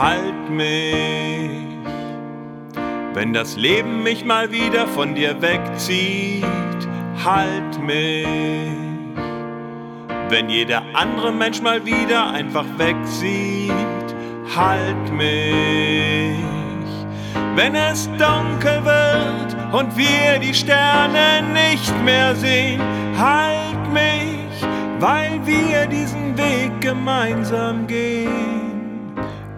halt mich. Wenn das Leben mich mal wieder von dir wegzieht, halt mich. Wenn jeder andere Mensch mal wieder einfach wegsieht, halt mich. Wenn es dunkel wird und wir die Sterne nicht mehr sehen, halt mich, weil wir diesen Weg gemeinsam gehen.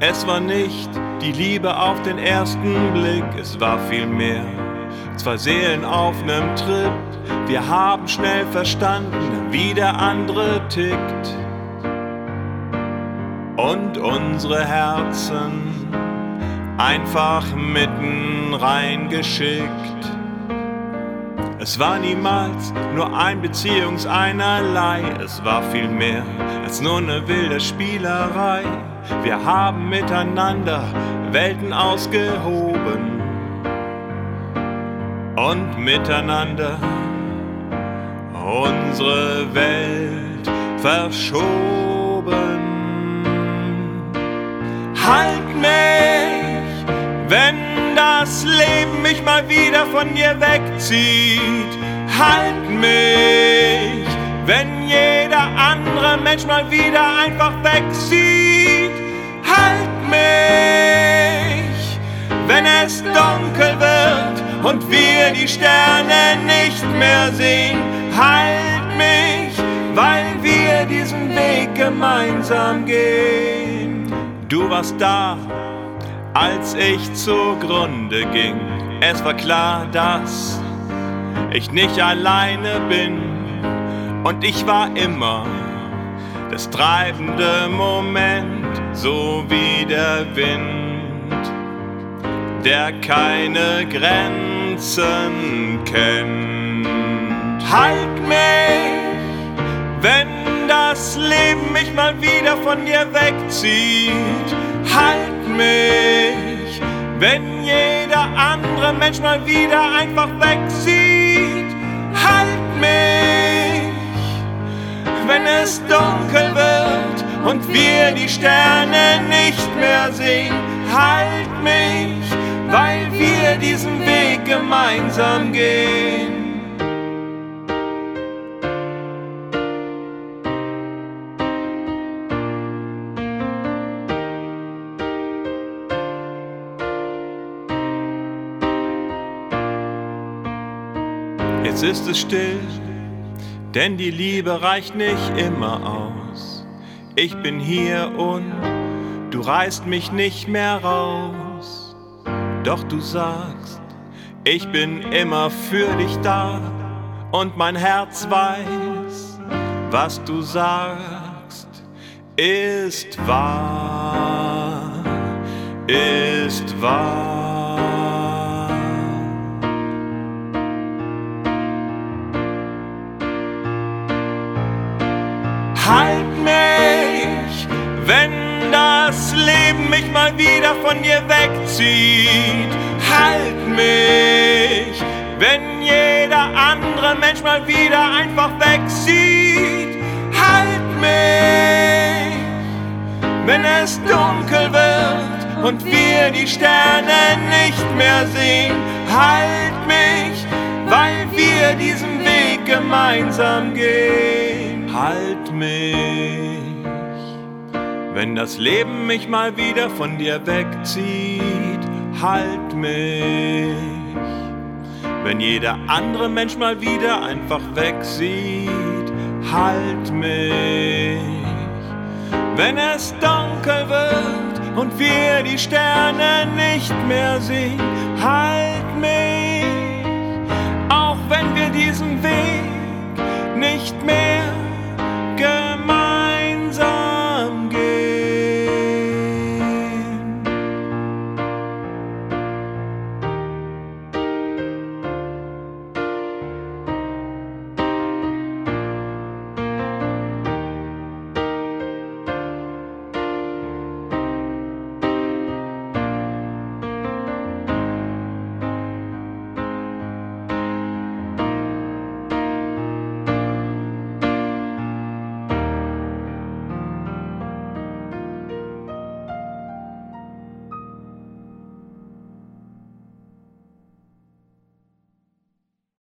Es war nicht die Liebe auf den ersten Blick, es war viel mehr. Zwei Seelen auf nem Trip, wir haben schnell verstanden, wie der andere tickt. Und unsere Herzen einfach mitten reingeschickt. Es war niemals nur ein Beziehungseinerlei, es war viel mehr als nur eine wilde Spielerei. Wir haben miteinander Welten ausgehoben und miteinander unsere Welt verschoben. Halt mich, das Leben mich mal wieder von dir wegzieht. Halt mich, wenn jeder andere Mensch mal wieder einfach wegsieht. Halt mich, wenn es dunkel wird und wir die Sterne nicht mehr sehen. Halt mich, weil wir diesen Weg gemeinsam gehen. Du warst da, als ich zugrunde ging. Es war klar, dass ich nicht alleine bin und ich war immer das treibende Moment, so wie der Wind, der keine Grenzen kennt. Halt mich, wenn das Leben mich mal wieder von dir wegzieht. Halt mich, wenn jeder andere Mensch mal wieder einfach wegsieht. Halt mich, wenn es dunkel wird und wir die Sterne nicht mehr sehen. Halt mich, weil wir diesen Weg gemeinsam gehen. Jetzt ist es still, denn die Liebe reicht nicht immer aus. Ich bin hier und du reißt mich nicht mehr raus. Doch du sagst, ich bin immer für dich da und mein Herz weiß, was du sagst, ist wahr, ist wahr. Das Leben mich mal wieder von dir wegzieht. Halt mich, wenn jeder andere Mensch mal wieder einfach wegsieht. Halt mich, wenn es dunkel wird und wir die Sterne nicht mehr sehen. Halt mich, weil wir diesen Weg gemeinsam gehen. Halt mich, wenn das Leben mich mal wieder von dir wegzieht. Halt mich, wenn jeder andere Mensch mal wieder einfach wegsieht. Halt mich, wenn es dunkel wird und wir die Sterne nicht mehr sehen. Halt mich, auch wenn wir diesen Weg